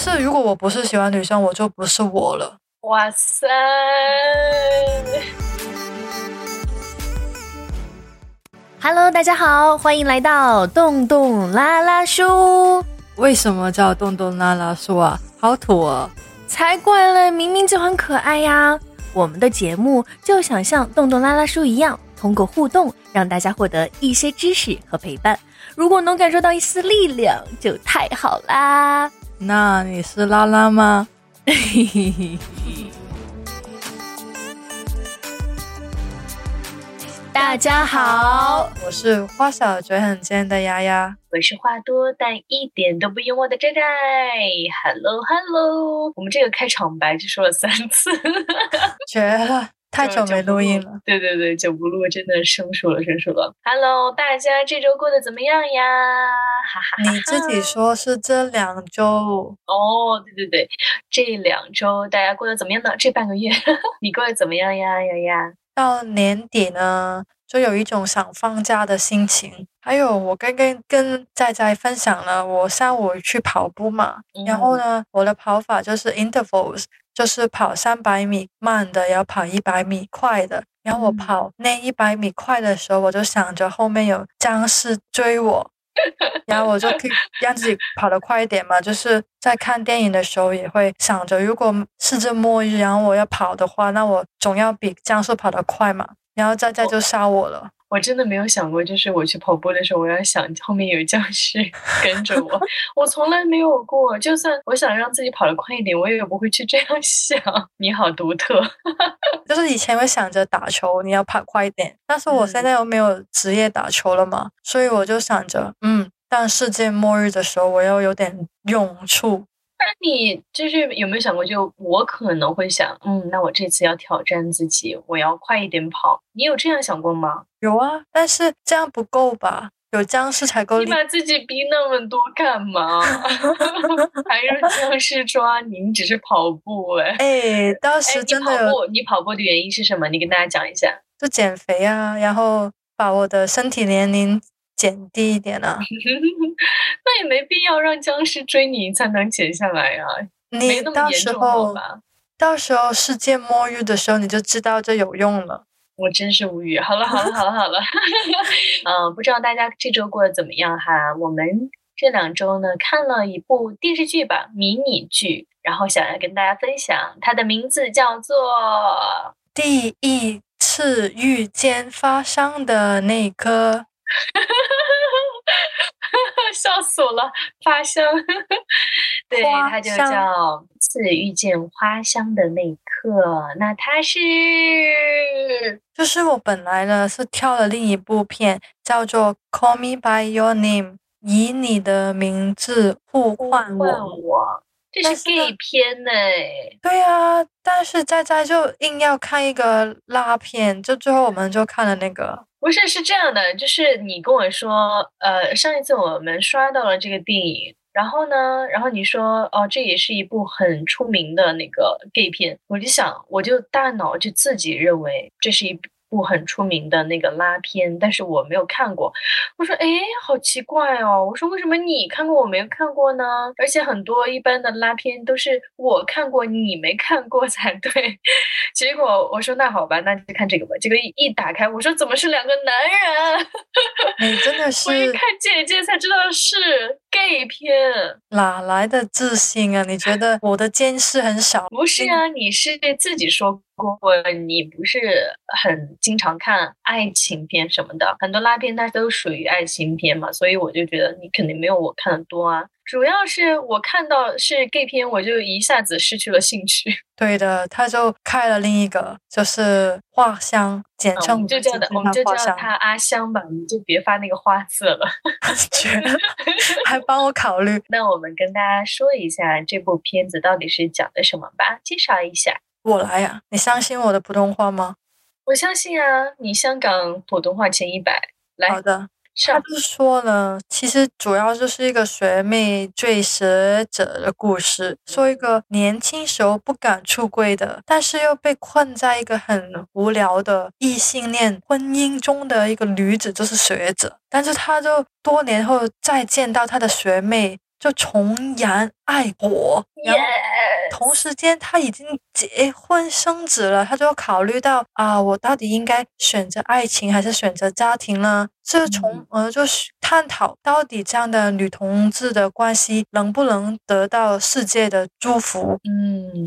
但是如果我不是喜欢女生，我就不是我了。哇塞！Hello，大家好，欢迎来到洞洞拉拉书。为什么叫洞洞拉拉书啊？好土啊！才怪嘞，明明就很可爱呀。我们的节目就想像洞洞拉拉书一样，通过互动让大家获得一些知识和陪伴。如果能感受到一丝力量，就太好啦。那你是拉拉吗？大家好，我是花小嘴很尖的丫丫，我是话多但一点都不幽默的寨寨。Hello Hello，我们这个开场白就说了三次，绝了。太久没录音了，对对对，久不录真的生疏了，生疏了。Hello，大家这周过得怎么样呀？哈哈，你自己说是这两周哦，对对对，这两周大家过得怎么样呢？这半个月 你过得怎么样呀？丫丫，到年底呢，就有一种想放假的心情。还有，我刚刚跟在在分享了，我上午去跑步嘛，然后呢，我的跑法就是 intervals。就是跑三百米慢的，要跑一百米快的。然后我跑那一百米快的时候，我就想着后面有僵尸追我，然后我就可以让自己跑得快一点嘛。就是在看电影的时候也会想着，如果世界末日，然后我要跑的话，那我总要比僵尸跑得快嘛。然后再再就杀我了。我真的没有想过，就是我去跑步的时候，我要想后面有僵尸 跟着我。我从来没有过，就算我想让自己跑得快一点，我也不会去这样 想。你好独特，就是以前会想着打球，你要跑快一点，但是我现在又没有职业打球了嘛，所以我就想着，嗯，当世界末日的时候，我要有点用处。那你就是有没有想过，就我可能会想，嗯，那我这次要挑战自己，我要快一点跑。你有这样想过吗？有啊，但是这样不够吧？有僵尸才够。你把自己逼那么多干嘛？还让僵尸抓你？你只是跑步哎。哎，当时真的。跑步，你跑步的原因是什么？你跟大家讲一下。就减肥啊，然后把我的身体年龄。减低一点啊，那也没必要让僵尸追你才能减下来啊。你到时候，到时候世界末日的时候，你就知道这有用了。我真是无语。好了好了好了好了，嗯，不知道大家这周过得怎么样哈？我们这两周呢看了一部电视剧吧，迷你剧，然后想要跟大家分享，它的名字叫做《第一次遇见发生的那颗》。笑死我了！花香，对，它就叫《次遇见花香的那一刻》。那它是，就是我本来呢是挑了另一部片，叫做《Call Me by Your Name》，以你的名字呼唤我。这是 gay 片呢？对啊，但是在在就硬要看一个拉片，就最后我们就看了那个。不是，是这样的，就是你跟我说，呃，上一次我们刷到了这个电影，然后呢，然后你说，哦，这也是一部很出名的那个 gay 片，我就想，我就大脑就自己认为这是一部。部很出名的那个拉片，但是我没有看过。我说，哎，好奇怪哦。我说，为什么你看过我没有看过呢？而且很多一般的拉片都是我看过你没看过才对。结果我说，那好吧，那就看这个吧。结果一一打开，我说怎么是两个男人？哎真的是，我一看简介才知道是 gay 片，哪来的自信啊？你觉得我的见识很少？不是啊，你是自己说。过你不是很经常看爱情片什么的，很多拉片它都属于爱情片嘛，所以我就觉得你肯定没有我看的多啊。主要是我看到是 gay 片，我就一下子失去了兴趣。对的，他就开了另一个，就是画香，简啊我称们就叫他，我们就叫，他阿香吧，你就别发那个花字了。绝了还帮我考虑。那我们跟大家说一下这部片子到底是讲的什么吧，介绍一下。我来呀、你相信我的普通话吗？我相信啊，你香港普通话前一百，来好的，他上。就说了，其实主要就是一个学妹追学者的故事，说一个年轻时候不敢出柜的，但是又被困在一个很无聊的异性恋婚姻中的一个女子，就是学者，但是她就多年后再见到她的学妹，就重燃爱国，然后同时间他已经结婚生子了，他就考虑到啊，我到底应该选择爱情还是选择家庭呢？这从而就是探讨到底这样的女同志的关系能不能得到世界的祝福？嗯，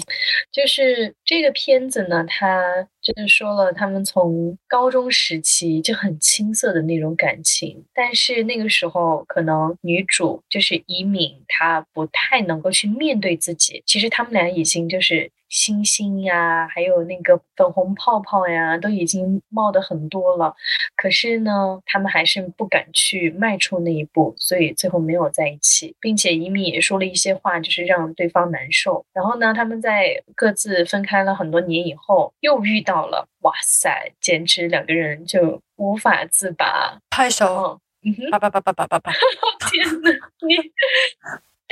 就是这个片子呢，它就是说了他们从高中时期就很青涩的那种感情，但是那个时候可能女主就是以敏，她不太能够去面对自己。其实他们俩已经就是星星呀，还有那个粉红泡泡呀，都已经冒的很多了。可是呢，他们还是不敢去迈出那一步，所以最后没有在一起，并且伊米也说了一些话，就是让对方难受。然后呢，他们在各自分开了很多年以后，又遇到了，哇塞，简直两个人就无法自拔。拍手，嗯嗯哼，叭叭叭叭叭叭叭，天呐，你。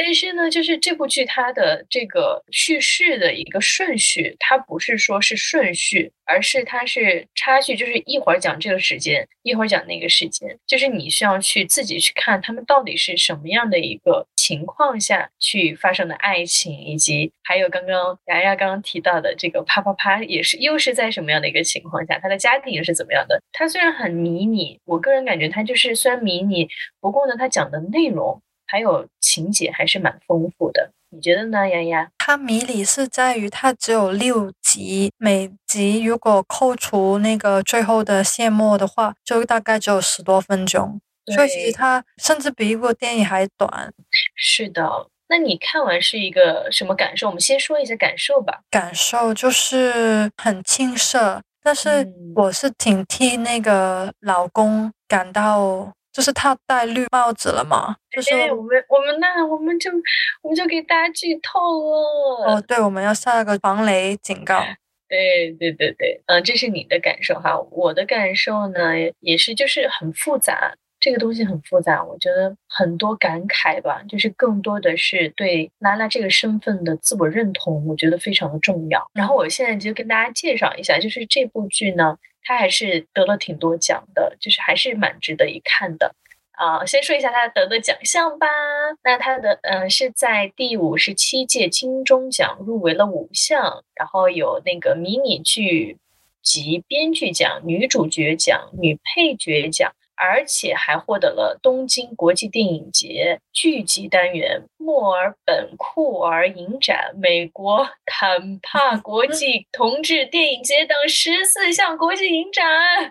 但是呢，就是这部剧它的这个叙事的一个顺序，它不是说是顺序，而是它是插叙，就是一会儿讲这个时间，一会儿讲那个时间，就是你需要去自己去看他们到底是什么样的一个情况下去发生的爱情，以及还有刚刚牙牙刚刚提到的这个啪啪啪，也是又是在什么样的一个情况下，他的家庭又是怎么样的？他虽然很迷你，我个人感觉他就是虽然迷你，不过呢，他讲的内容还有情节还是蛮丰富的。你觉得呢，丫丫？它迷离是在于它只有六集，每集如果扣除那个最后的谢幕的话，就大概只有十多分钟，所以其实它甚至比一部电影还短。是的。那你看完是一个什么感受？我们先说一下感受吧。感受就是很青涩，但是嗯我是挺替那个老公感到，就是他戴绿帽子了嘛，就是哎，我们我们那我们就我们就给大家剧透了。哦，对，我们要下个防雷警告。对对对对，嗯，这是你的感受哈。我的感受呢，也是就是很复杂，这个东西很复杂。我觉得很多感慨吧，就是更多的是对拉拉这个身份的自我认同，我觉得非常的重要。然后我现在就跟大家介绍一下，就是这部剧呢，他还是得了挺多奖的，就是还是蛮值得一看的。啊、先说一下他得的奖项吧。那他的嗯是在第五十七届金钟奖入围了五项，然后有那个迷你剧集编剧奖、女主角奖、女配角奖。而且还获得了东京国际电影节剧集单元、墨尔本酷儿影展、美国 坦帕国 际同志电影节等十四项国际影展。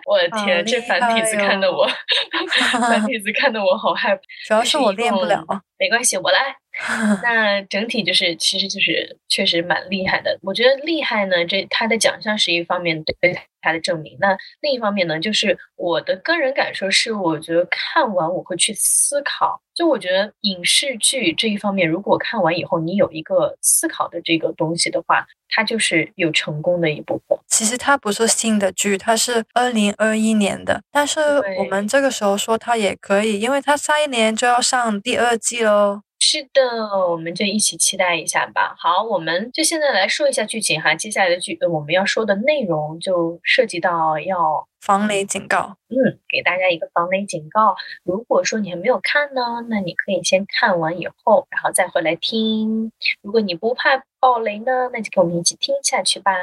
我的好天，这厉繁体字看的哦我，繁体字看得我好害怕。主要是我练不了。没关系，我来。那整体就是，其实就是确实蛮厉害的。我觉得厉害呢，这他的奖项是一方面对他的证明。那另一方面呢，就是我的个人感受是，我觉得看完我会去思考。就我觉得影视剧这一方面，如果看完以后你有一个思考的这个东西的话，它就是有成功的一部分。其实它不是新的剧，它是二零二一年的，但是我们这个时候说它也可以，因为它下一年就要上第二季喽。是的，我们就一起期待一下吧。好，我们就现在来说一下剧情哈。接下来的剧，呃我们要说的内容就涉及到要防雷警告，嗯，给大家一个防雷警告。如果说你还没有看呢，那你可以先看完以后，然后再回来听。如果你不怕爆雷呢，那就跟我们一起听下去吧。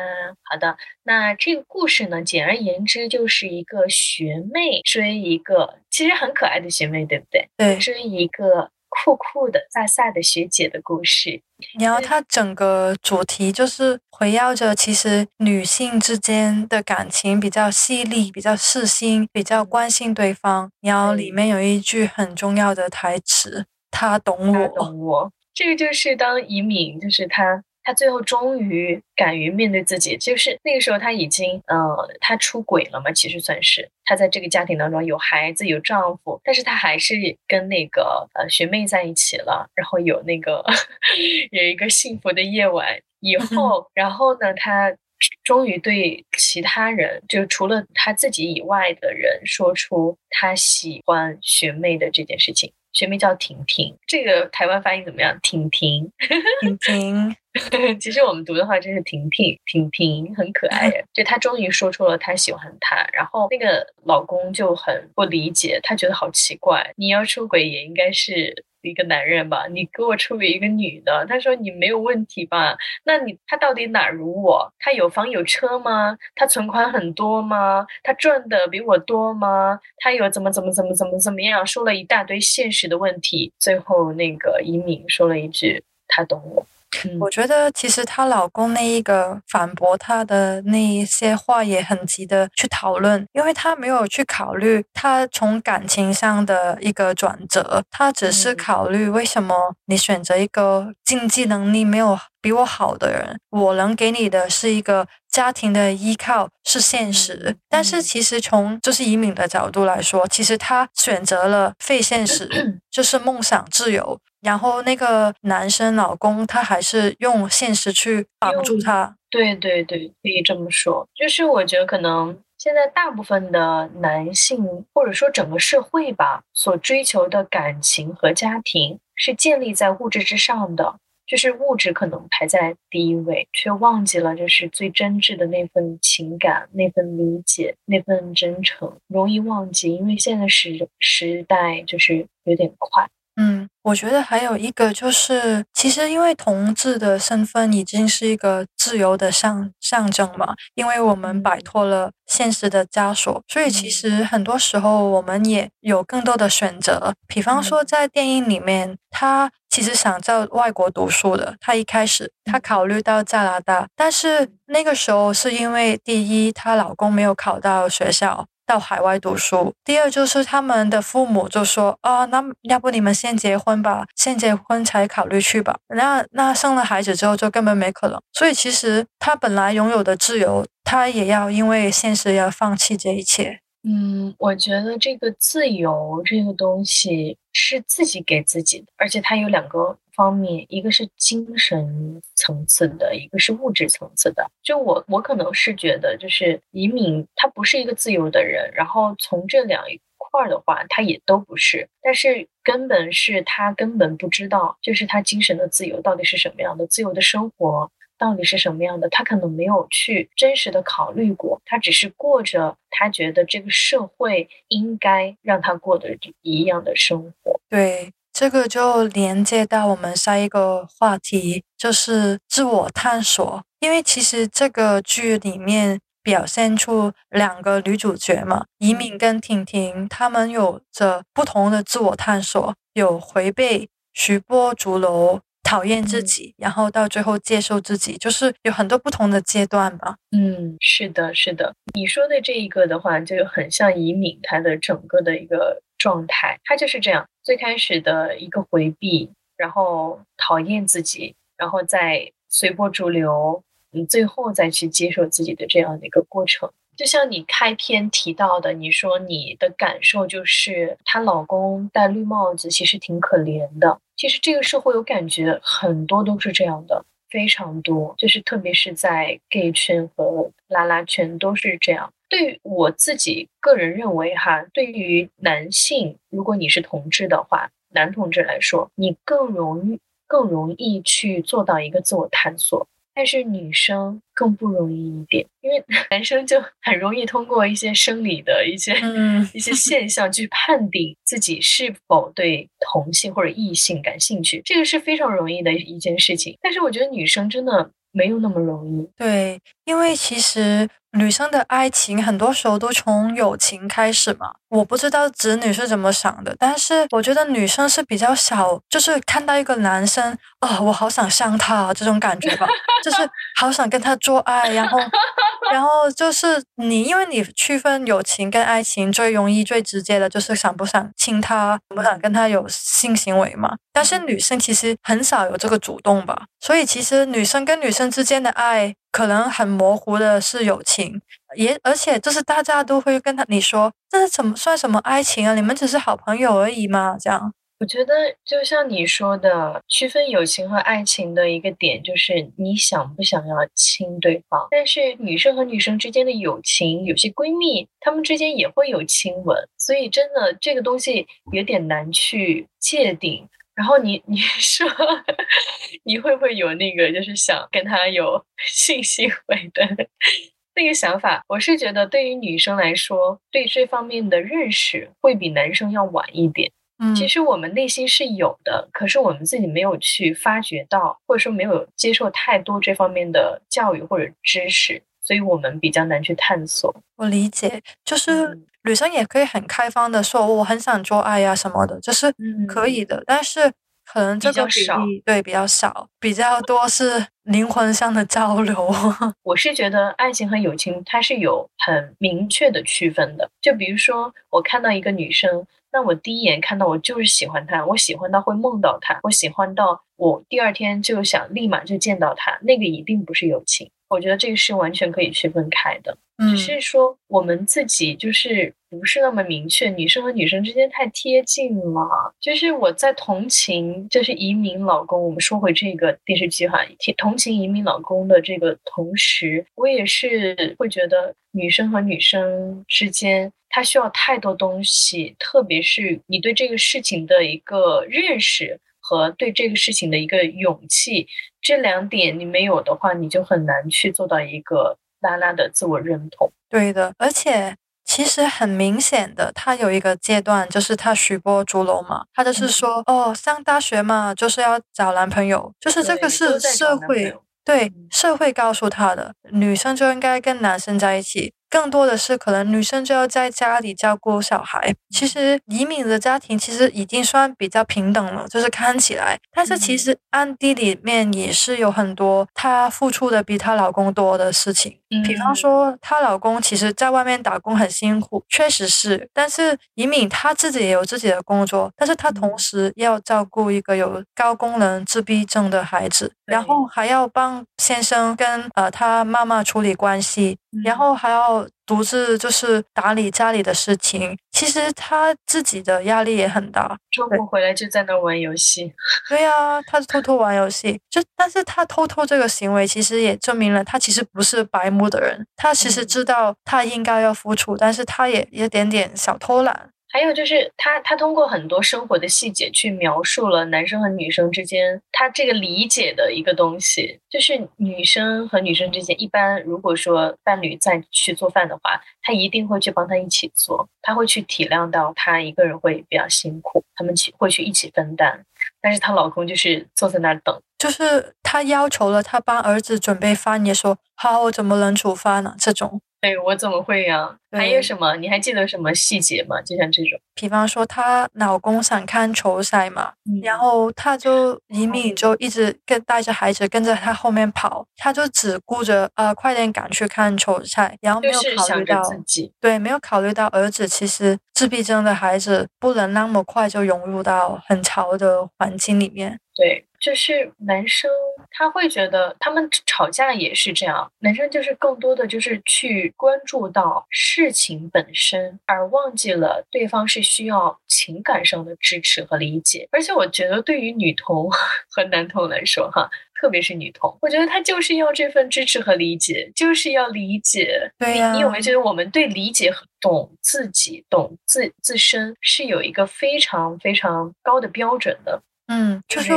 好的，那这个故事呢，简而言之就是一个学妹追一个其实很可爱的学妹，对不对？对，追一个酷酷的飒飒的学姐的故事。然后它整个主题就是围绕着其实女性之间的感情比较细腻、比较细心、比较关心对方。然后里面有一句很重要的台词，她懂他我，懂我。这个就是当移敏，就是他。他最后终于敢于面对自己，就是那个时候他已经，呃，他出轨了嘛，其实算是。他在这个家庭当中有孩子有丈夫，但是他还是跟那个呃学妹在一起了，然后有那个 有一个幸福的夜晚。以后，然后呢，他终于对其他人，就除了他自己以外的人，说出他喜欢学妹的这件事情。学名叫婷婷，这个台湾发音怎么样？婷婷，婷婷。其实我们读的话就是婷婷，婷婷很可爱。就她终于说出了她喜欢他，然后那个老公就很不理解，他觉得好奇怪，你要出轨也应该是。一个男人吧，你给我出轨一个女的，他说你没有问题吧？那你他到底哪如我？他有房有车吗？他存款很多吗？他赚的比我多吗？他有怎么怎么怎么怎么怎么样？说了一大堆现实的问题，最后那个移民说了一句：“他懂我。”我觉得其实她老公那一个反驳她的那一些话也很值得去讨论，因为她没有去考虑她从感情上的一个转折，她只是考虑为什么你选择一个经济能力没有比我好的人，我能给你的是一个家庭的依靠是现实，但是其实从就是移民的角度来说，其实她选择了非现实，就是梦想自由。然后那个男生老公他还是用现实去绑住他，对对对，可以这么说。就是我觉得可能现在大部分的男性或者说整个社会吧，所追求的感情和家庭是建立在物质之上的，就是物质可能排在第一位，却忘记了就是最真挚的那份情感、那份理解、那份真诚，容易忘记，因为现在时时代就是有点快。嗯，我觉得还有一个就是，其实因为同志的身份已经是一个自由的象象征嘛，因为我们摆脱了现实的枷锁，所以其实很多时候我们也有更多的选择。比方说，在电影里面，他其实想在外国读书的，他一开始他考虑到加拿大，但是那个时候是因为第一，她老公没有考到学校。到海外读书。第二就是他们的父母就说啊，那要不你们先结婚吧，先结婚才考虑去吧。那那生了孩子之后就根本没可能。所以其实他本来拥有的自由，他也要因为现实要放弃这一切。嗯，我觉得这个自由这个东西是自己给自己的，而且它有两个方面，一个是精神层次的，一个是物质层次的。就我，我可能是觉得，就是移民他不是一个自由的人，然后从这两一块的话，他也都不是。但是根本是他根本不知道，就是他精神的自由到底是什么样的，自由的生活。到底是什么样的？他可能没有去真实的考虑过，他只是过着他觉得这个社会应该让他过的一样的生活。对，这个就连接到我们下一个话题，就是自我探索。因为其实这个剧里面表现出两个女主角嘛，移民跟婷婷，她们有着不同的自我探索，有回避、徐波逐楼。讨厌自己，然后到最后接受自己，就是有很多不同的阶段吧。嗯，是的，是的。你说的这一个的话，就很像以敏她的整个的一个状态，她就是这样，最开始的一个回避，然后讨厌自己，然后再随波逐流，你最后再去接受自己的这样的一个过程。就像你开篇提到的，你说你的感受就是她老公戴绿帽子，其实挺可怜的。其实这个社会我感觉，很多都是这样的，非常多。就是特别是在 gay 圈和拉拉圈都是这样。对于我自己个人认为哈，对于男性，如果你是同志的话，男同志来说，你更容易更容易去做到一个自我探索。但是女生更不容易一点，因为 男生就很容易通过一些生理的一些一些现象去判定自己是否对同性或者异性感兴趣，这个是非常容易的一件事情。但是我觉得女生真的没有那么容易。对，因为其实女生的爱情很多时候都从友情开始嘛。我不知道子女是怎么想的，但是我觉得女生是比较少，就是看到一个男生，哦，我好想像他这种感觉吧，就是好想跟他做爱，然后，然后就是你，因为你区分友情跟爱情最容易、最直接的就是想不想亲他，不想跟他有性行为嘛。但是女生其实很少有这个主动吧，所以其实女生跟女生之间的爱可能很模糊的是友情。也而且就是大家都会跟他你说这是怎么算什么爱情啊？你们只是好朋友而已嘛？这样，我觉得就像你说的，区分友情和爱情的一个点就是你想不想要亲对方。但是女生和女生之间的友情，有些闺蜜她们之间也会有亲吻，所以真的这个东西有点难去界定。然后你你 说你会不会有那个就是想跟他有性行为的？那个想法，我是觉得对于女生来说，对这方面的认识会比男生要晚一点。嗯，其实我们内心是有的，可是我们自己没有去发掘到，或者说没有接受太多这方面的教育或者知识，所以我们比较难去探索。我理解，就是女生也可以很开放的说，我很想做爱呀什么的，就是可以的，但是。可能这个比例对比较少，比较多是灵魂上的交流。我是觉得爱情和友情它是有很明确的区分的。就比如说，我看到一个女生，那我第一眼看到我就是喜欢她，我喜欢到会梦到她，我喜欢到我第二天就想立马就见到她，那个一定不是友情。我觉得这个是完全可以区分开的。只是说我们自己就是不是那么明确，女生和女生之间太贴近了。就是我在同情，就是移民老公。我们说回这个电视剧哈，同情移民老公的这个同时，我也是会觉得女生和女生之间，她需要太多东西，特别是你对这个事情的一个认识和对这个事情的一个勇气，这两点你没有的话，你就很难去做到一个。拉拉的自我认同，对的，而且其实很明显的，他有一个阶段，就是他许波竹楼嘛，他就是说，哦，上大学嘛，就是要找男朋友，就是这个是社会对社会告诉他的，女生就应该跟男生在一起。更多的是可能女生就要在家里照顾小孩。其实移民的家庭其实已经算比较平等了，就是看起来。但是其实暗地里面也是有很多她付出的比她老公多的事情。比方说，她老公其实在外面打工很辛苦，确实是。但是移民她自己也有自己的工作，但是她同时要照顾一个有高功能自闭症的孩子，然后还要帮先生跟呃他妈妈处理关系，然后还要。独自就是打理家里的事情，其实他自己的压力也很大。周末回来就在那玩游戏。对呀，他偷偷玩游戏，就但是他偷偷这个行为，其实也证明了他其实不是白目的人。他其实知道他应该要付出，但是他也有点点小偷懒。还有就是他，他通过很多生活的细节去描述了男生和女生之间他这个理解的一个东西。就是女生和女生之间，一般如果说伴侣再去做饭的话，他一定会去帮他一起做，他会去体谅到他一个人会比较辛苦，他们去会去一起分担。但是她老公就是坐在那儿等，就是他要求了他帮儿子准备饭，也说好，我怎么能煮饭呢？这种。对我怎么会呀？还有什么？你还记得什么细节吗？就像这种，比方说她老公想看球赛嘛，然后她就移民就一直跟带着孩子跟着他后面跑，她就只顾着呃快点赶去看球赛，然后没有考虑到自己，对，没有考虑到儿子其实自闭症的孩子不能那么快就融入到很潮的环境里面。对，就是男生他会觉得他们吵架也是这样，男生就是更多的就是去关注到事情本身，而忘记了对方是需要情感上的支持和理解。而且我觉得对于女同和男同来说，哈，特别是女同，我觉得他就是要这份支持和理解，就是要理解。对呀，你有没有觉得我们对理解和、懂自己、懂自自身是有一个非常非常高的标准的？嗯，就是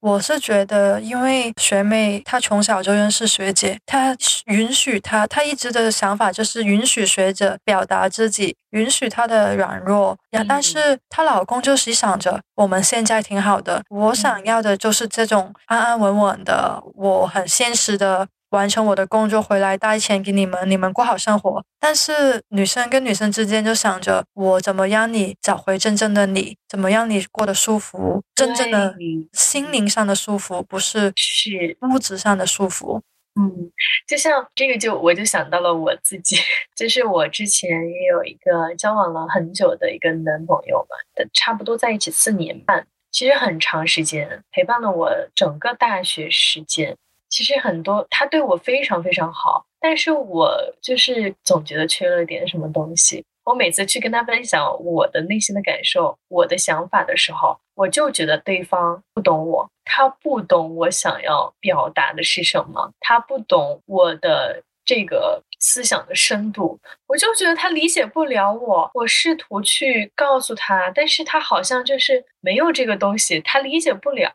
我是觉得，因为学妹她从小就认识学姐，她允许她，她一直的想法就是允许学姐表达自己，允许她的软弱。呀，但是她老公就是想着我们现在挺好的，我想要的就是这种安安稳稳的，我很现实的。完成我的工作回来带钱给你们，你们过好生活。但是女生跟女生之间就想着我怎么让你找回真正的你，怎么让你过得舒服，真正的心灵上的舒服，不是是物质上的舒服。嗯，就像这个就我就想到了我自己，就是我之前也有一个交往了很久的一个男朋友嘛，的差不多在一起四年半，其实很长时间陪伴了我整个大学时间。其实很多他对我非常非常好，但是我就是总觉得缺了点什么东西。我每次去跟他分享我的内心的感受、我的想法的时候，我就觉得对方不懂我，他不懂我想要表达的是什么，他不懂我的这个思想的深度，我就觉得他理解不了我。我试图去告诉他，但是他好像就是没有这个东西，他理解不了。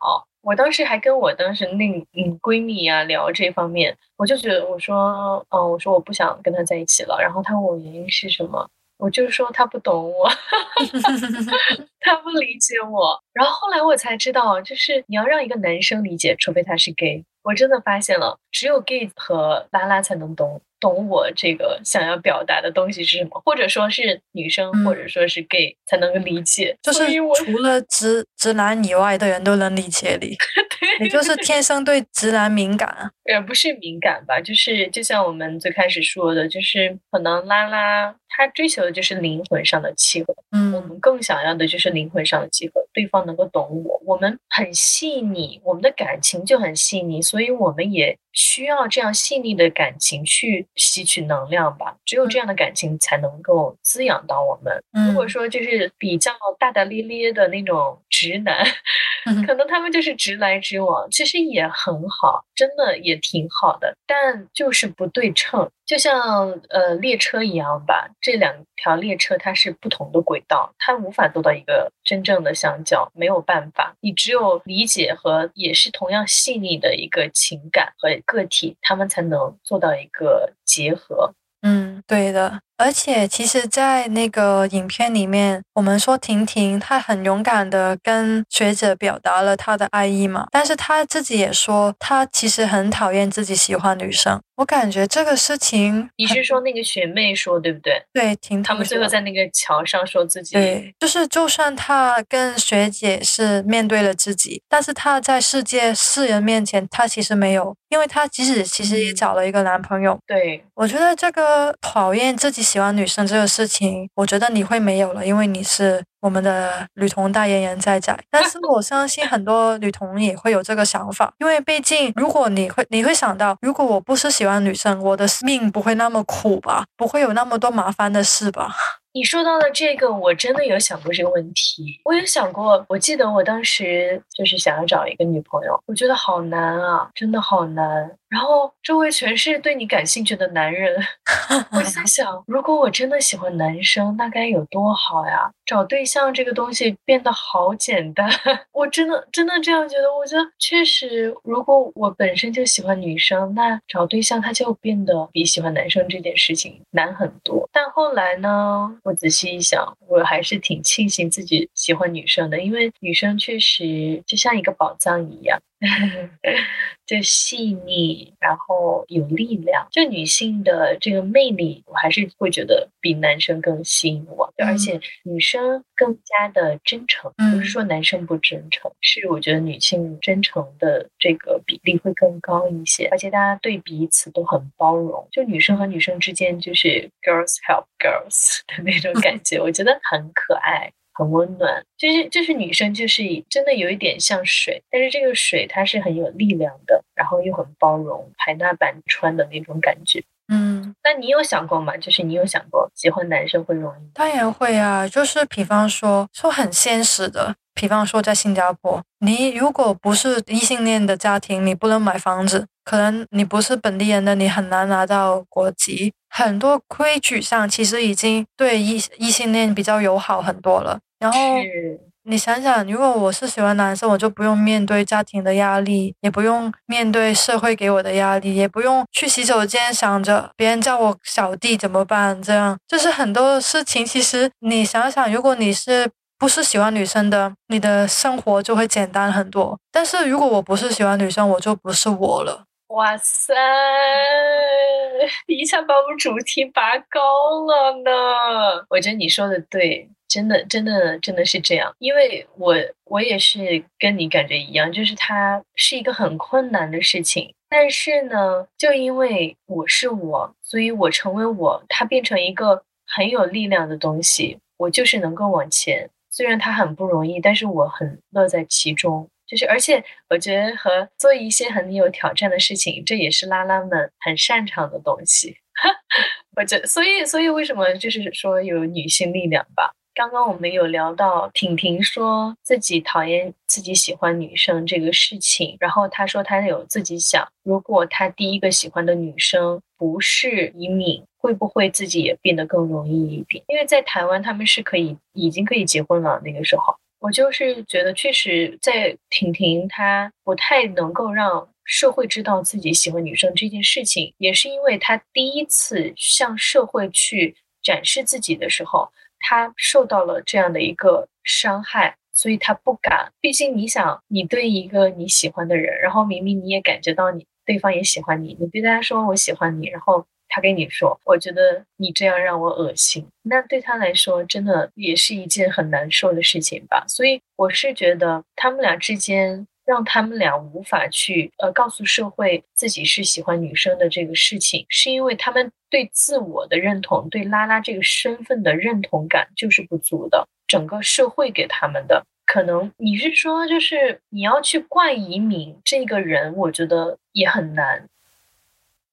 我当时还跟我当时那嗯闺蜜啊聊这方面，我就觉得我说，嗯，我说我不想跟他在一起了。然后他问我原因是什么，我就说他不懂我，他不理解我。然后后来我才知道，就是你要让一个男生理解，除非他是 gay。我真的发现了，只有 gay 和拉拉才能懂懂我这个想要表达的东西是什么，或者说是女生，嗯或者说是 gay 才能够理解。就是除了直直男以外的人都能理解你，你就是天生对直男敏感啊。也不是敏感吧，就是就像我们最开始说的，就是可能拉拉她追求的就是灵魂上的契合，嗯我嗯们更想要的就是灵魂上的契合，对方能够懂我，我们很细腻，我们的感情就很细腻，所以我们也需要这样细腻的感情去吸取能量吧，只有这样的感情才能够滋养到我们。如果嗯。说就是比较大大咧咧的那种直男，嗯可能他们就是直来直往，其实也很好，真的也挺好的，但就是不对称，就像呃列车一样吧，这两条列车它是不同的轨道，它无法做到一个真正的相交，没有办法，你只有理解和也是同样细腻的一个情感和个体，他们才能做到一个结合。嗯，对的。而且其实，在那个影片里面，我们说婷婷她很勇敢的跟学者表达了她的爱意嘛，但是她自己也说，她其实很讨厌自己喜欢女生。我感觉这个事情你是说那个学妹说对不对？对婷婷他们最后在那个桥上说自己对，就是就算她跟学姐是面对了自己，但是她在世界世人面前，她其实没有，因为她即使其实也嗯找了一个男朋友。对我觉得这个讨厌自己喜欢女生这个事情，我觉得你会没有了，因为你是我们的女童代言人在在。但是我相信很多女童也会有这个想法，因为毕竟如果你会你会想到，如果我不是喜欢女生，我的命不会那么苦吧，不会有那么多麻烦的事吧。你说到的这个，我真的有想过这个问题。我也想过，我记得我当时就是想要找一个女朋友，我觉得好难啊，真的好难。然后周围全是对你感兴趣的男人，我就在想，如果我真的喜欢男生，那该有多好呀！找对象这个东西变得好简单，我真的真的这样觉得。我觉得确实，如果我本身就喜欢女生，那找对象他就变得比喜欢男生这件事情难很多。但后来呢，我仔细一想，我还是挺庆幸自己喜欢女生的，因为女生确实就像一个宝藏一样。就细腻，然后有力量，就女性的这个魅力，我还是会觉得比男生更吸引我。对，而嗯且女生更加的真诚，不嗯是说男生不真诚，是我觉得女性真诚的这个比例会更高一些，而且大家对彼此都很包容，就女生和女生之间就是 girls help girls 的那种感觉，我觉得很可爱。很温暖，就是就是女生就是真的有一点像水，但是这个水它是很有力量的，然后又很包容，海纳百川的那种感觉。嗯。那你有想过吗？就是你有想过喜欢男生会容易？当然会啊，就是比方说说很现实的，比方说在新加坡，你如果不是异性恋的家庭，你不能买房子，可能你不是本地人的，你很难拿到国籍。很多规矩上其实已经对异异性恋比较友好很多了。然后，你想想，如果我是喜欢男生，我就不用面对家庭的压力，也不用面对社会给我的压力，也不用去洗手间想着别人叫我小弟怎么办。这样就是很多事情，其实你想想，如果你是不是喜欢女生的，你的生活就会简单很多。但是如果我不是喜欢女生，我就不是我了。哇塞，一下把我们主题拔高了呢。我觉得你说的对，真的，真的，真的是这样。因为我，我也是跟你感觉一样，就是它是一个很困难的事情。但是呢，就因为我是我，所以我成为我，它变成一个很有力量的东西。我就是能够往前，虽然它很不容易，但是我很乐在其中。就是，而且我觉得和做一些很有挑战的事情，这也是拉拉们很擅长的东西。我觉，所以，所以为什么就是说有女性力量吧？刚刚我们有聊到婷婷说自己讨厌自己喜欢女生这个事情，然后她说她有自己想，如果她第一个喜欢的女生不是移敏，会不会自己也变得更容易一点？因为在台湾他们是可以已经可以结婚了，那个时候。我就是觉得，确实，在婷婷她不太能够让社会知道自己喜欢女生这件事情，也是因为她第一次向社会去展示自己的时候，她受到了这样的一个伤害，所以她不敢。毕竟，你想，你对一个你喜欢的人，然后明明你也感觉到你对方也喜欢你，你对他说我喜欢你，然后。他跟你说，我觉得你这样让我恶心，那对他来说真的也是一件很难受的事情吧。所以我是觉得他们俩之间，让他们俩无法去呃告诉社会自己是喜欢女生的这个事情，是因为他们对自我的认同，对拉拉这个身份的认同感就是不足的。整个社会给他们的，可能你是说就是你要去怪移民这个人，我觉得也很难。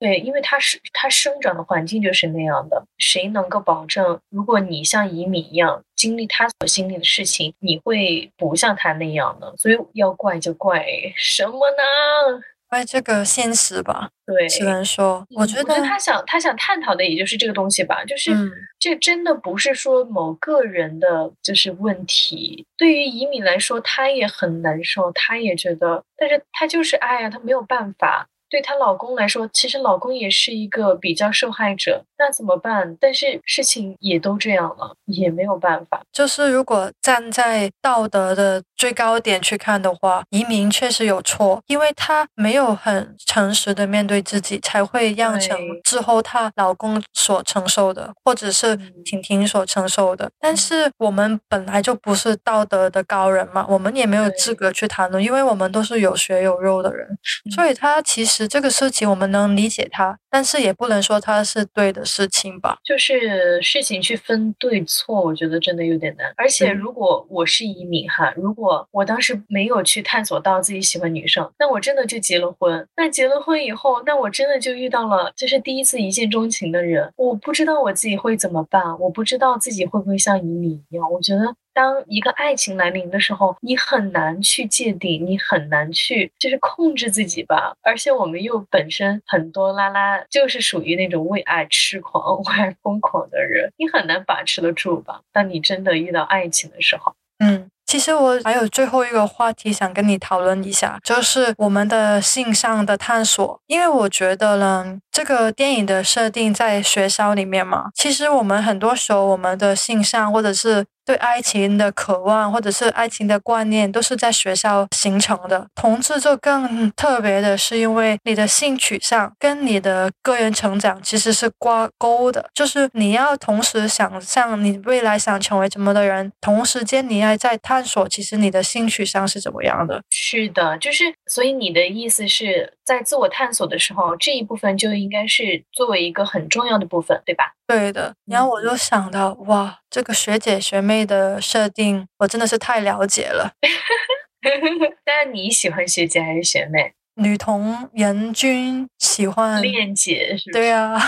对，因为它是它生长的环境就是那样的，谁能够保证，如果你像移民一样经历他所经历的事情，你会不像他那样呢？所以要怪就怪什么呢？怪这个现实吧。对，只能说，我觉得他想他想探讨的也就是这个东西吧，就是这真的不是说某个人的就是问题。对于移民来说，他也很难受，他也觉得，但是他就是爱呀，他没有办法。对她老公来说，其实老公也是一个比较受害者，那怎么办？但是事情也都这样了，也没有办法。就是如果站在道德的最高点去看的话，移民确实有错，因为她没有很诚实的面对自己，才会酿成之后她老公所承受的，或者是婷婷所承受的。但是我们本来就不是道德的高人嘛，我们也没有资格去谈论，因为我们都是有血有肉的人，所以她其实。这个事情我们能理解它，但是也不能说它是对的事情吧。就是事情去分对错，我觉得真的有点难。而且如果我是移民哈，如果我当时没有去探索到自己喜欢女生，那我真的就结了婚。那结了婚以后，那我真的就遇到了就是第一次一见钟情的人，我不知道我自己会怎么办，我不知道自己会不会像移民一样。我觉得。当一个爱情来临的时候，你很难去界定，你很难去就是控制自己吧。而且我们又本身很多拉拉就是属于那种为爱痴狂、为爱疯狂的人，你很难把持得住吧。当你真的遇到爱情的时候，嗯。其实我还有最后一个话题想跟你讨论一下，就是我们的性上的探索。因为我觉得呢，这个电影的设定在学校里面嘛，其实我们很多时候我们的性上或者是。对爱情的渴望，或者是爱情的观念，都是在学校形成的。同志就更特别的是，因为你的性取向跟你的个人成长其实是挂钩的，就是你要同时想象你未来想成为怎么的人，同时间你还在探索，其实你的性取向是怎么样的。是的，就是所以你的意思是在自我探索的时候，这一部分就应该是作为一个很重要的部分，对吧？对的。然后我就想到，哇。这个学姐学妹的设定，我真的是太了解了。但你喜欢学姐还是学妹？女同人均喜欢恋姐，是对啊。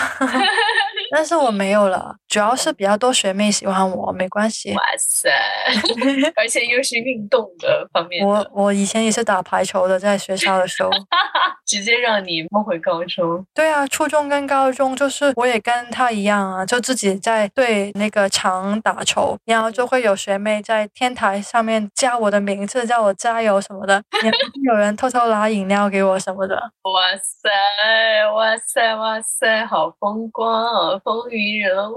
但是我没有了，主要是比较多学妹喜欢我，没关系。哇塞，而且又是运动的方面。我我以前也是打排球的，在学校的时候，直接让你梦回高中。对啊，初中跟高中就是我也跟他一样啊，就自己在对那个场打球，然后就会有学妹在天台上面叫我的名字，叫我加油什么的，然后有人偷偷拿饮料给我什么的。哇塞，哇塞，哇塞，好风光哦！风云人物。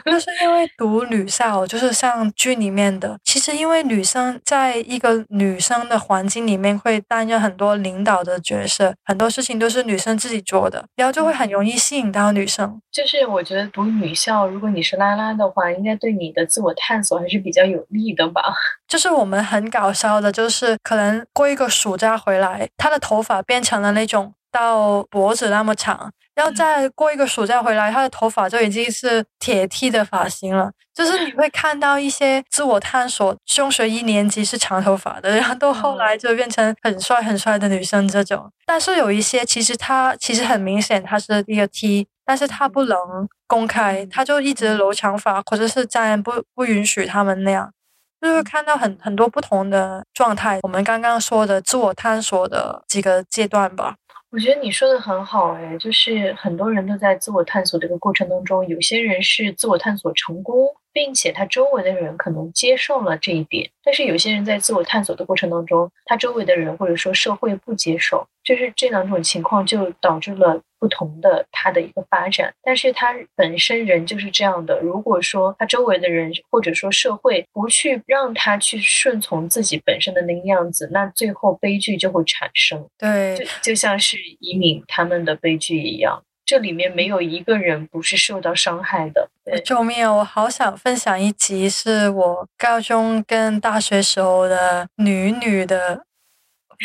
就是因为读女校，就是像剧里面的，其实因为女生在一个女生的环境里面会担任很多领导的角色，很多事情都是女生自己做的，然后就会很容易吸引到女生。就是我觉得读女校，如果你是拉拉的话，应该对你的自我探索还是比较有利的吧。就是我们很搞笑的，就是可能过一个暑假回来，她的头发变成了那种到脖子那么长，然后再过一个暑假回来，他的头发就已经是铁剃的发型了。就是你会 看到一些自我探索，中学一年级是长头发的，然后到后来就变成很帅很帅的女生这种。但是有一些其实他其实很明显他是一个 T，但是他不能公开，他就一直留长发，或者是家人不不允许他们那样。就是看到很很多不同的状态，我们刚刚说的自我探索的几个阶段吧。我觉得你说的很好，哎，就是很多人都在自我探索这个过程当中，有些人是自我探索成功，并且他周围的人可能接受了这一点，但是有些人在自我探索的过程当中，他周围的人或者说社会不接受，就是这两种情况就导致了。不同的他的一个发展，但是他本身人就是这样的。如果说他周围的人或者说社会不去让他去顺从自己本身的那个样子，那最后悲剧就会产生。对，就就像是移民他们的悲剧一样，这里面没有一个人不是受到伤害的。救命啊！我好想分享一集，是我高中跟大学时候的女女的。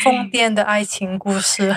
疯 癫的爱情故事，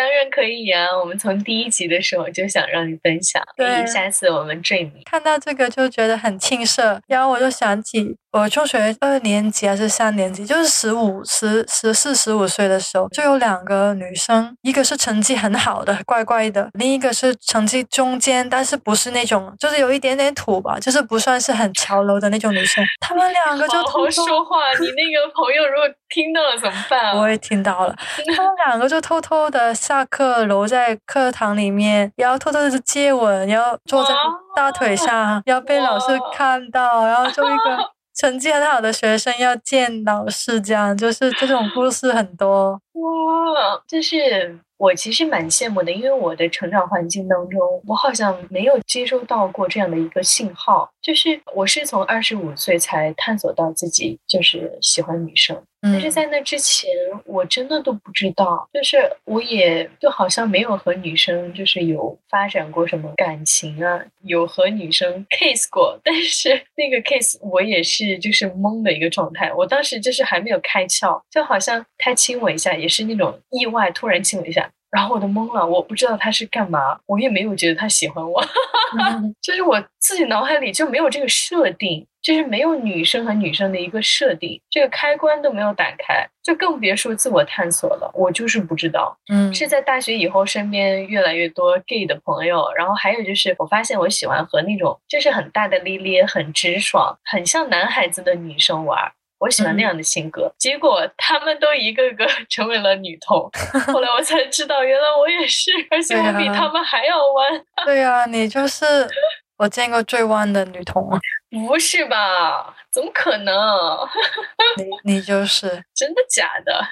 当然可以呀。我们从第一集的时候就想让你分享，对，下次我们追你。看到这个就觉得很青涩，然后我就想起我中学二年级还是三年级，就是十五、十、十四、十五岁的时候，就有两个女生，一个是成绩很好的，怪怪的；另一个是成绩中间，但是不是那种，就是有一点点土吧，就是不算是很潮流的那种女生。他们两个就好好说话，你那个朋友如果听到了怎么办？我也听到了，他们两个就偷偷的下课留在课堂里面，然后偷偷的接吻，然后坐在大腿上，然后被老师看到，然后就一个成绩很好的学生要见老师，这样就是这种故事很多。哇，就是我其实蛮羡慕的，因为我的成长环境当中，我好像没有接收到过这样的一个信号。就是我是从二十五岁才探索到自己就是喜欢女生，但是在那之前，我真的都不知道。就是我也就好像没有和女生就是有发展过什么感情啊，有和女生 kiss 过，但是那个 kiss 我也是就是懵的一个状态。我当时就是还没有开窍，就好像他亲我一下也。是那种意外，突然亲我一下，然后我都懵了，我不知道他是干嘛，我也没有觉得他喜欢我，就是我自己脑海里就没有这个设定，就是没有女生和女生的一个设定，这个开关都没有打开，就更别说自我探索了。我就是不知道，嗯，是在大学以后，身边越来越多 gay 的朋友，然后还有就是我发现我喜欢和那种就是很大大咧咧、很直爽、很像男孩子的女生玩。我喜欢那样的性格，结果他们都一个个 成为了女同。后来我才知道，原来我也是，而且我比他们还要弯。对呀，你就是我见过最弯的女同。不是吧？怎么可能？你你就是真的假的？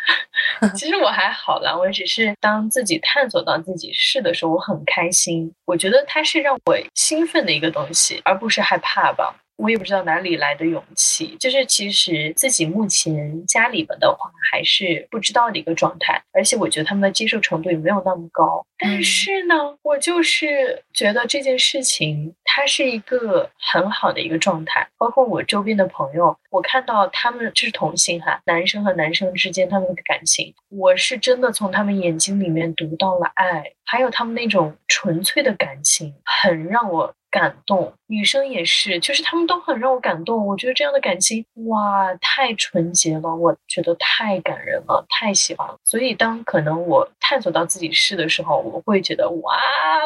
其实我还好啦，我只是当自己探索到自己是的时候，我很开心。我觉得它是让我兴奋的一个东西，而不是害怕吧。我也不知道哪里来的勇气，就是其实自己目前家里边的话还是不知道的一个状态，而且我觉得他们的接受程度也没有那么高。但是呢，我就是觉得这件事情它是一个很好的一个状态。包括我周边的朋友，我看到他们就是同性哈，男生和男生之间他们的感情，我是真的从他们眼睛里面读到了爱，还有他们那种纯粹的感情，很让我。感动，女生也是，就是他们都很让我感动。我觉得这样的感情，哇，太纯洁了，我觉得太感人了，太喜欢了。所以，当可能我探索到自己是的时候，我会觉得，哇，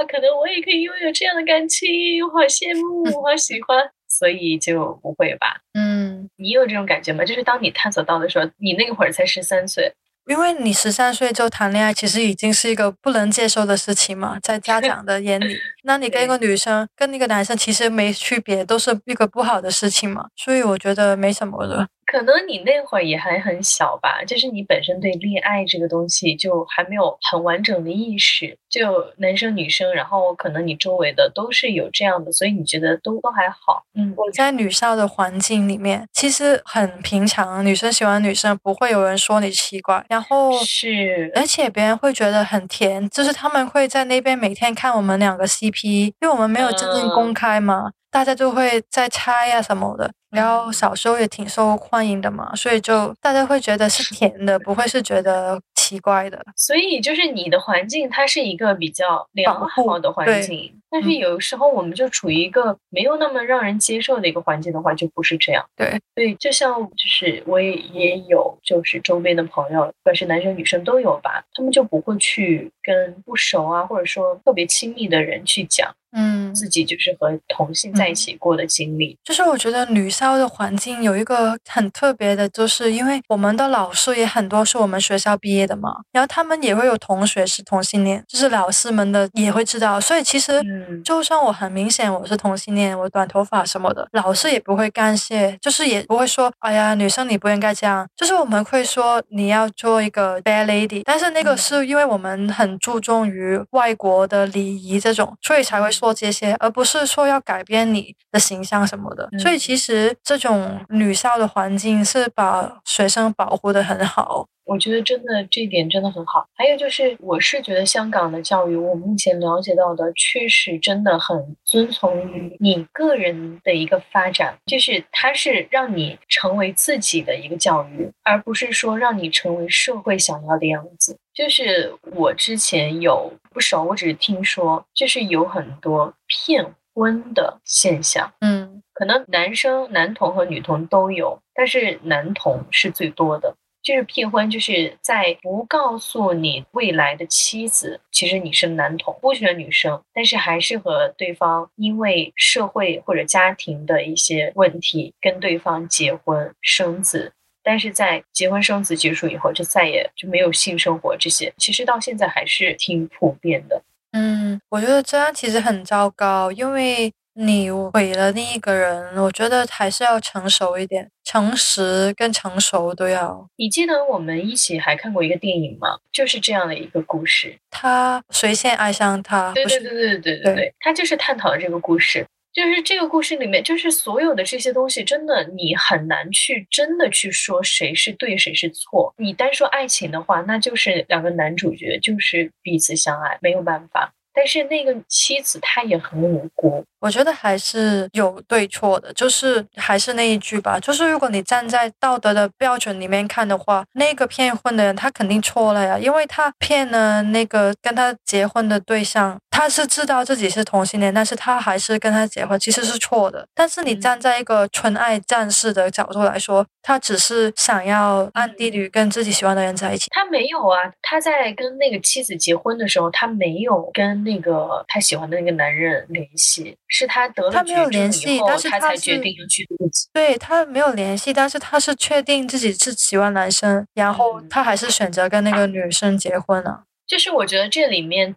可能我也可以拥有这样的感情，我好羡慕，我好喜欢。所以就不会吧？嗯，你有这种感觉吗？就是当你探索到的时候，你那会儿才十三岁。因为你十三岁就谈恋爱，其实已经是一个不能接受的事情嘛，在家长的眼里，那你跟一个女生跟那个男生其实没区别，都是一个不好的事情嘛，所以我觉得没什么的。可能你那会儿也还很小吧，就是你本身对恋爱这个东西就还没有很完整的意识，就男生女生，然后可能你周围的都是有这样的，所以你觉得都都还好。嗯，我在女校的环境里面，其实很平常，女生喜欢女生，不会有人说你奇怪。然后是，而且别人会觉得很甜，就是他们会在那边每天看我们两个 CP，因为我们没有真正公开嘛，大家就会在猜啊什么的。然后小时候也挺受欢迎的嘛，所以就大家会觉得是甜的，不会是觉得奇怪的。所以就是你的环境，它是一个比较良好的环境，但是有时候我们就处于一个没有那么让人接受的一个环境的话，就不是这样。对，所以就像就是我也也有就是周边的朋友，不管是男生女生都有吧，他们就不会去跟不熟啊，或者说特别亲密的人去讲。嗯，自己就是和同性在一起过的经历，就是我觉得女校的环境有一个很特别的，就是因为我们的老师也很多是我们学校毕业的嘛，然后他们也会有同学是同性恋，就是老师们的也会知道，所以其实就算我很明显我是同性恋，我短头发什么的，老师也不会干涉，就是也不会说，哎呀，女生你不应该这样，就是我们会说你要做一个 bad lady，但是那个是因为我们很注重于外国的礼仪这种，所以才会。做这些，而不是说要改变你的形象什么的。所以其实这种女校的环境是把学生保护的很好。我觉得真的这一点真的很好。还有就是，我是觉得香港的教育，我目前了解到的，确实真的很遵从于你个人的一个发展，就是它是让你成为自己的一个教育，而不是说让你成为社会想要的样子。就是我之前有不熟，我只是听说，就是有很多骗婚的现象。嗯，可能男生男童和女童都有，但是男童是最多的。就是骗婚，就是在不告诉你未来的妻子，其实你是男童，不选女生，但是还是和对方因为社会或者家庭的一些问题跟对方结婚生子。但是在结婚生子结束以后，就再也就没有性生活这些，其实到现在还是挺普遍的。嗯，我觉得这样其实很糟糕，因为你毁了另一个人。我觉得还是要成熟一点，诚实跟成熟都要。你记得我们一起还看过一个电影吗？就是这样的一个故事，他谁先爱上他？对对对对对对对，他就是探讨了这个故事。就是这个故事里面，就是所有的这些东西，真的你很难去真的去说谁是对谁是错。你单说爱情的话，那就是两个男主角就是彼此相爱，没有办法。但是那个妻子她也很无辜。我觉得还是有对错的，就是还是那一句吧，就是如果你站在道德的标准里面看的话，那个骗婚的人他肯定错了呀，因为他骗了那个跟他结婚的对象，他是知道自己是同性恋，但是他还是跟他结婚，其实是错的。但是你站在一个纯爱战士的角度来说，他只是想要暗地里跟自己喜欢的人在一起。他没有啊，他在跟那个妻子结婚的时候，他没有跟那个他喜欢的那个男人联系。是他得了绝症以后，他才决定要去自己。对他没有联系，但是他是确定自己是喜欢男生，然后他还是选择跟那个女生结婚了。就是我觉得这里面，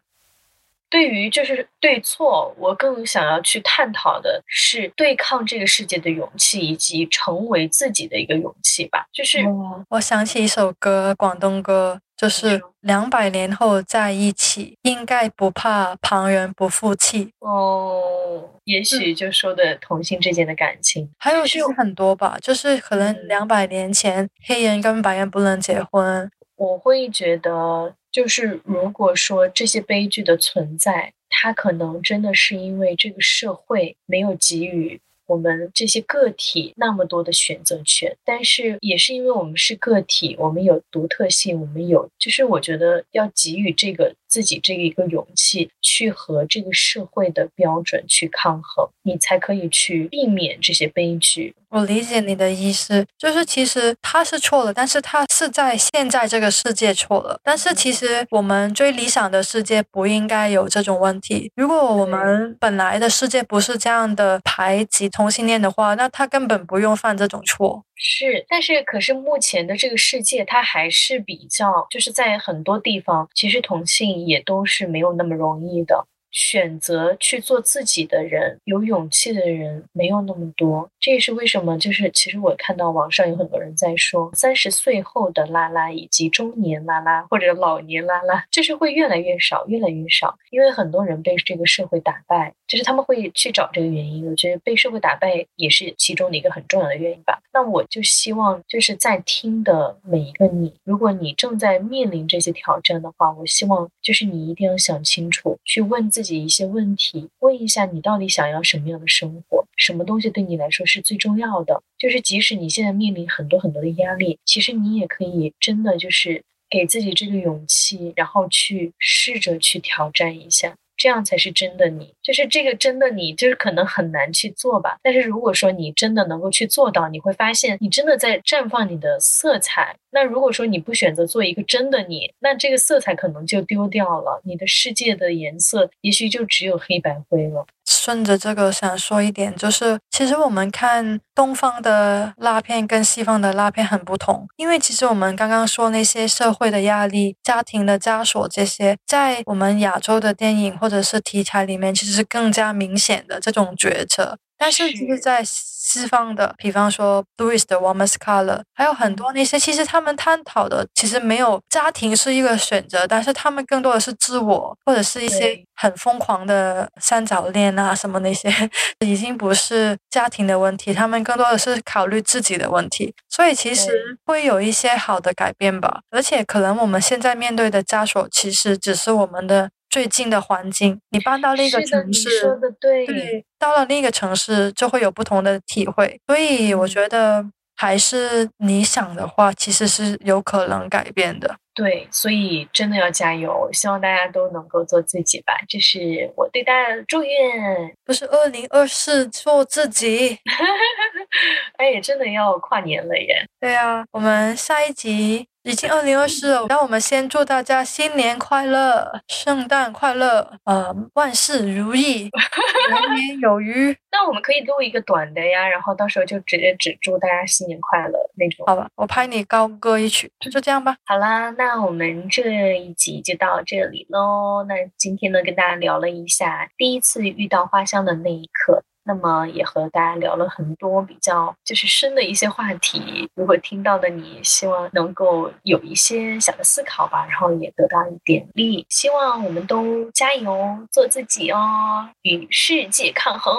对于就是对错，我更想要去探讨的是对抗这个世界的勇气，以及成为自己的一个勇气吧。就是我想起一首歌，广东歌。就是两百年后在一起，应该不怕旁人不服气哦。也许就说的同性之间的感情，还有是有很多吧。就是可能两百年前黑人跟白人不能结婚，我会觉得，就是如果说这些悲剧的存在，它可能真的是因为这个社会没有给予。我们这些个体那么多的选择权，但是也是因为我们是个体，我们有独特性，我们有，就是我觉得要给予这个自己这一个勇气，去和这个社会的标准去抗衡，你才可以去避免这些悲剧。我理解你的意思，就是其实他是错了，但是他是在现在这个世界错了。但是其实我们最理想的世界不应该有这种问题。如果我们本来的世界不是这样的排挤同性恋的话，那他根本不用犯这种错。是，但是可是目前的这个世界，它还是比较，就是在很多地方，其实同性也都是没有那么容易的。选择去做自己的人，有勇气的人没有那么多。这也是为什么，就是其实我看到网上有很多人在说，三十岁后的拉拉以及中年拉拉或者老年拉拉，就是会越来越少，越来越少，因为很多人被这个社会打败，就是他们会去找这个原因。我觉得被社会打败也是其中的一个很重要的原因吧。那我就希望，就是在听的每一个你，如果你正在面临这些挑战的话，我希望就是你一定要想清楚，去问自己己一些问题，问一下你到底想要什么样的生活，什么东西对你来说是最重要的。就是即使你现在面临很多很多的压力，其实你也可以真的就是给自己这个勇气，然后去试着去挑战一下。这样才是真的你，就是这个真的你，就是可能很难去做吧。但是如果说你真的能够去做到，你会发现你真的在绽放你的色彩。那如果说你不选择做一个真的你，那这个色彩可能就丢掉了，你的世界的颜色也许就只有黑白灰了。顺着这个想说一点，就是其实我们看东方的拉片跟西方的拉片很不同，因为其实我们刚刚说那些社会的压力、家庭的枷锁这些，在我们亚洲的电影或者是题材里面，其实是更加明显的这种抉择。但是就是，在西方的，比方说 Louis 的《Warmest Color》，还有很多那些，其实他们探讨的其实没有家庭是一个选择，但是他们更多的是自我，或者是一些很疯狂的三角恋啊什么那些，已经不是家庭的问题，他们更多的是考虑自己的问题，所以其实会有一些好的改变吧。而且可能我们现在面对的枷锁，其实只是我们的。最近的环境，你搬到另一个城市，说的对，对，到了另一个城市就会有不同的体会。所以我觉得，还是你想的话，其实是有可能改变的。对，所以真的要加油，希望大家都能够做自己吧，这是我对大家的祝愿。不是二零二四做自己，哎，真的要跨年了耶！对啊，我们下一集。已经二零二四了，让我们先祝大家新年快乐，圣诞快乐，呃，万事如意，年年 有余。那我们可以录一个短的呀，然后到时候就直接只祝大家新年快乐那种。好吧，我拍你高歌一曲，就这样吧。好啦，那那我们这一集就到这里喽。那今天呢，跟大家聊了一下第一次遇到花香的那一刻。那么也和大家聊了很多比较就是深的一些话题，如果听到的你希望能够有一些小的思考吧，然后也得到一点力，希望我们都加油做自己哦，与世界抗衡，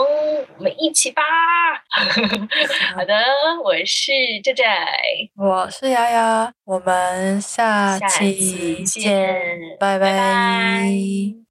我们一起吧。好的，我是寨寨，我是丫丫，我们下期见，拜拜。